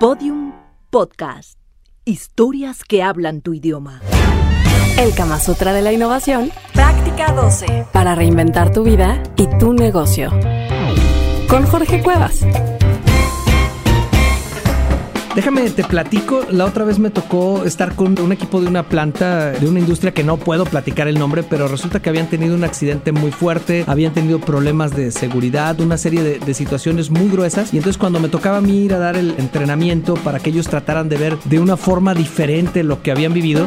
Podium Podcast. Historias que hablan tu idioma. El Kama Sutra de la Innovación. Práctica 12. Para reinventar tu vida y tu negocio. Con Jorge Cuevas. Déjame, te platico. La otra vez me tocó estar con un equipo de una planta, de una industria que no puedo platicar el nombre, pero resulta que habían tenido un accidente muy fuerte, habían tenido problemas de seguridad, una serie de, de situaciones muy gruesas. Y entonces cuando me tocaba a mí ir a dar el entrenamiento para que ellos trataran de ver de una forma diferente lo que habían vivido,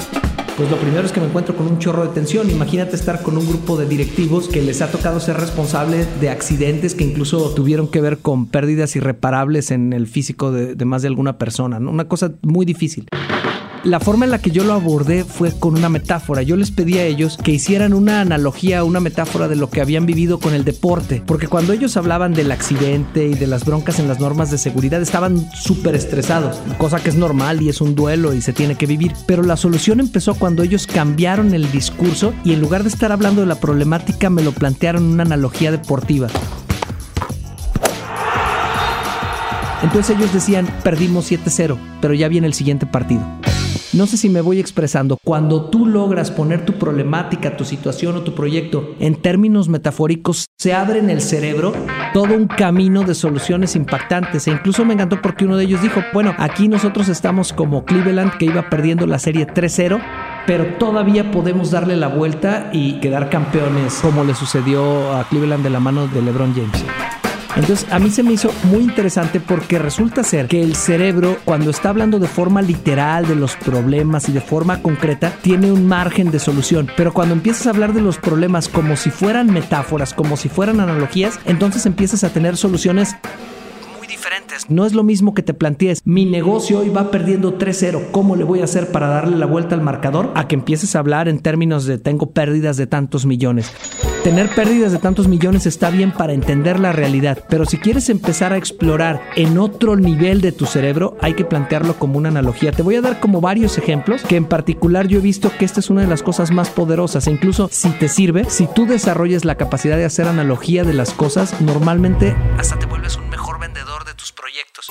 pues lo primero es que me encuentro con un chorro de tensión. Imagínate estar con un grupo de directivos que les ha tocado ser responsable de accidentes que incluso tuvieron que ver con pérdidas irreparables en el físico de, de más de alguna persona. ¿no? Una cosa muy difícil. La forma en la que yo lo abordé fue con una metáfora. Yo les pedí a ellos que hicieran una analogía, una metáfora de lo que habían vivido con el deporte. Porque cuando ellos hablaban del accidente y de las broncas en las normas de seguridad, estaban súper estresados. Cosa que es normal y es un duelo y se tiene que vivir. Pero la solución empezó cuando ellos cambiaron el discurso y en lugar de estar hablando de la problemática, me lo plantearon una analogía deportiva. Entonces ellos decían, perdimos 7-0, pero ya viene el siguiente partido. No sé si me voy expresando. Cuando tú logras poner tu problemática, tu situación o tu proyecto en términos metafóricos, se abre en el cerebro todo un camino de soluciones impactantes. E incluso me encantó porque uno de ellos dijo, bueno, aquí nosotros estamos como Cleveland que iba perdiendo la serie 3-0 pero todavía podemos darle la vuelta y quedar campeones, como le sucedió a Cleveland de la mano de LeBron James. Entonces a mí se me hizo muy interesante porque resulta ser que el cerebro cuando está hablando de forma literal de los problemas y de forma concreta tiene un margen de solución, pero cuando empiezas a hablar de los problemas como si fueran metáforas, como si fueran analogías, entonces empiezas a tener soluciones diferentes. No es lo mismo que te plantees, mi negocio hoy va perdiendo 3-0, ¿cómo le voy a hacer para darle la vuelta al marcador? A que empieces a hablar en términos de tengo pérdidas de tantos millones. Tener pérdidas de tantos millones está bien para entender la realidad, pero si quieres empezar a explorar en otro nivel de tu cerebro, hay que plantearlo como una analogía. Te voy a dar como varios ejemplos que en particular yo he visto que esta es una de las cosas más poderosas e incluso si te sirve, si tú desarrolles la capacidad de hacer analogía de las cosas, normalmente hasta te vuelves un mejor vendedor de tus proyectos.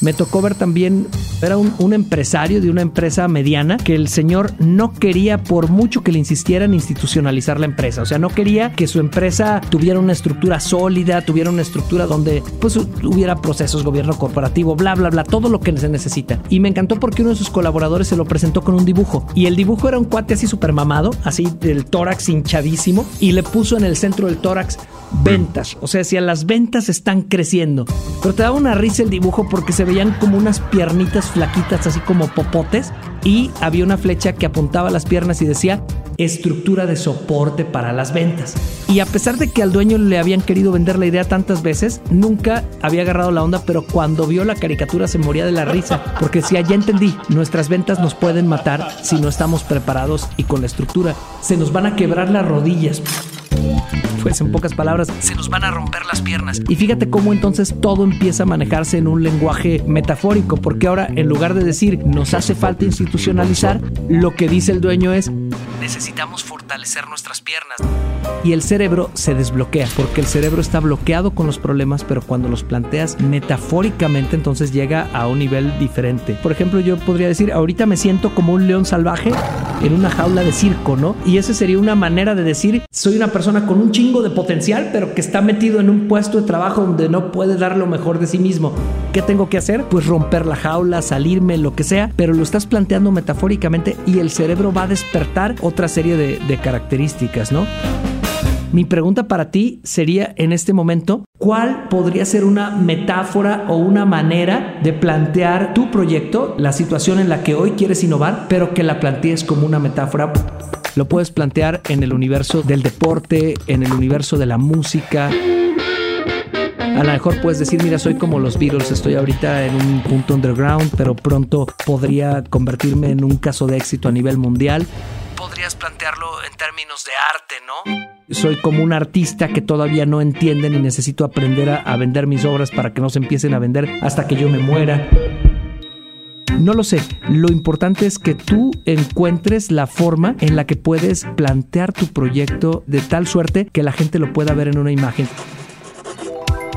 Me tocó ver también, era un, empresario de una empresa mediana que el señor no quería, por mucho que le insistieran, institucionalizar la empresa. O sea, no quería que su empresa tuviera una estructura sólida, tuviera una estructura donde pues hubiera procesos, gobierno corporativo, bla, bla, bla, todo lo que se necesita. Y me encantó porque uno de sus colaboradores se lo presentó con un dibujo. Y el dibujo era un cuate así súper mamado, así del tórax hinchadísimo, y le puso en el centro del tórax ventas. O sea, si las ventas están creciendo. Pero te daba una risa el dibujo porque se veían como unas piernitas flaquitas, así como popotes, y había una flecha que apuntaba a las piernas y decía estructura de soporte para las ventas. Y a pesar de que al dueño le habían querido vender la idea tantas veces, nunca había agarrado la onda, pero cuando vio la caricatura se moría de la risa, porque decía, ya entendí, nuestras ventas nos pueden matar si no estamos preparados y con la estructura. Se nos van a quebrar las rodillas pues en pocas palabras, se nos van a romper las piernas. Y fíjate cómo entonces todo empieza a manejarse en un lenguaje metafórico, porque ahora en lugar de decir nos hace falta institucionalizar, lo que dice el dueño es necesitamos fortalecer nuestras piernas. Y el cerebro se desbloquea, porque el cerebro está bloqueado con los problemas, pero cuando los planteas metafóricamente, entonces llega a un nivel diferente. Por ejemplo, yo podría decir, ahorita me siento como un león salvaje en una jaula de circo, ¿no? Y esa sería una manera de decir, soy una persona con un chingo de potencial, pero que está metido en un puesto de trabajo donde no puede dar lo mejor de sí mismo. ¿Qué tengo que hacer? Pues romper la jaula, salirme, lo que sea, pero lo estás planteando metafóricamente y el cerebro va a despertar otra serie de, de características, ¿no? Mi pregunta para ti sería en este momento, ¿cuál podría ser una metáfora o una manera de plantear tu proyecto, la situación en la que hoy quieres innovar, pero que la plantees como una metáfora? Lo puedes plantear en el universo del deporte, en el universo de la música. A lo mejor puedes decir, mira, soy como los Beatles, estoy ahorita en un punto underground, pero pronto podría convertirme en un caso de éxito a nivel mundial podrías plantearlo en términos de arte, ¿no? Soy como un artista que todavía no entienden y necesito aprender a, a, vender mis obras para que no se empiecen a vender hasta que yo me muera. No lo sé, lo importante es que tú encuentres la forma en la que puedes plantear tu proyecto de tal suerte que la gente lo pueda ver en una imagen.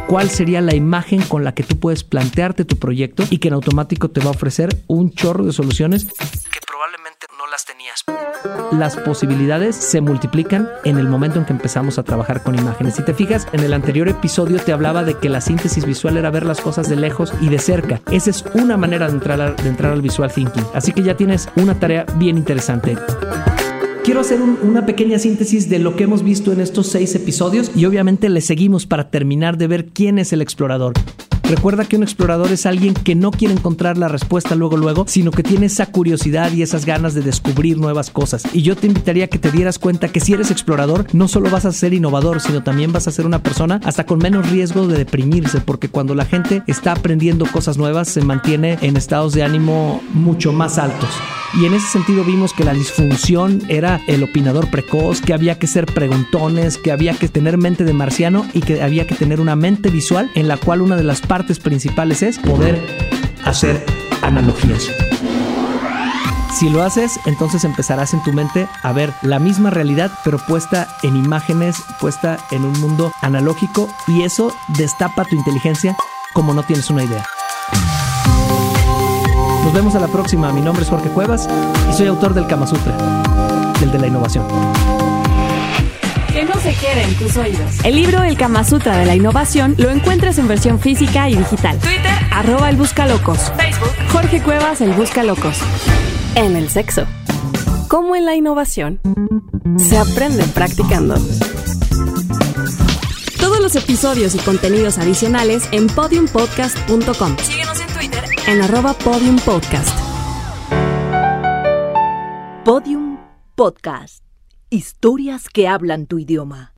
cuál sería la imagen con la que tú puedes plantearte tu proyecto y que en automático te va a ofrecer un chorro de soluciones que probablemente las tenías. Las posibilidades se multiplican en el momento en que empezamos a trabajar con imágenes. Si te fijas, en el anterior episodio te hablaba de que la síntesis visual era ver las cosas de lejos y de cerca. Esa es una manera de entrar, de entrar al visual thinking. Así que ya tienes una tarea bien interesante. Quiero hacer un, una pequeña síntesis de lo que hemos visto en estos seis episodios y obviamente le seguimos para terminar de ver quién es el explorador. Recuerda que un explorador es alguien que no quiere encontrar la respuesta luego luego, sino que tiene esa curiosidad y esas ganas de descubrir nuevas cosas. Y yo te invitaría a que te dieras cuenta que si eres explorador, no solo vas a ser innovador, sino también vas a ser una persona hasta con menos riesgo de deprimirse, porque cuando la gente está aprendiendo cosas nuevas, se mantiene en estados de ánimo mucho más altos. Y en ese sentido vimos que la disfunción era el opinador precoz, que había que ser preguntones, que había que tener mente de marciano y que había que tener una mente visual en la cual una de las partes principales es poder hacer analogías. Si lo haces, entonces empezarás en tu mente a ver la misma realidad, pero puesta en imágenes, puesta en un mundo analógico, y eso destapa tu inteligencia como no tienes una idea. Nos vemos a la próxima. Mi nombre es Jorge Cuevas y soy autor del Kama Sutra, del de la innovación. Que no se quede en tus oídos. El libro El Kama Sutra de la Innovación lo encuentras en versión física y digital. Twitter, arroba el Buscalocos. Facebook, Jorge Cuevas, el Buscalocos. En el sexo. Como en la innovación, se aprende practicando. Todos los episodios y contenidos adicionales en podiumpodcast.com. Síguenos en Twitter en arroba podiumpodcast. Podium Podcast. Historias que hablan tu idioma.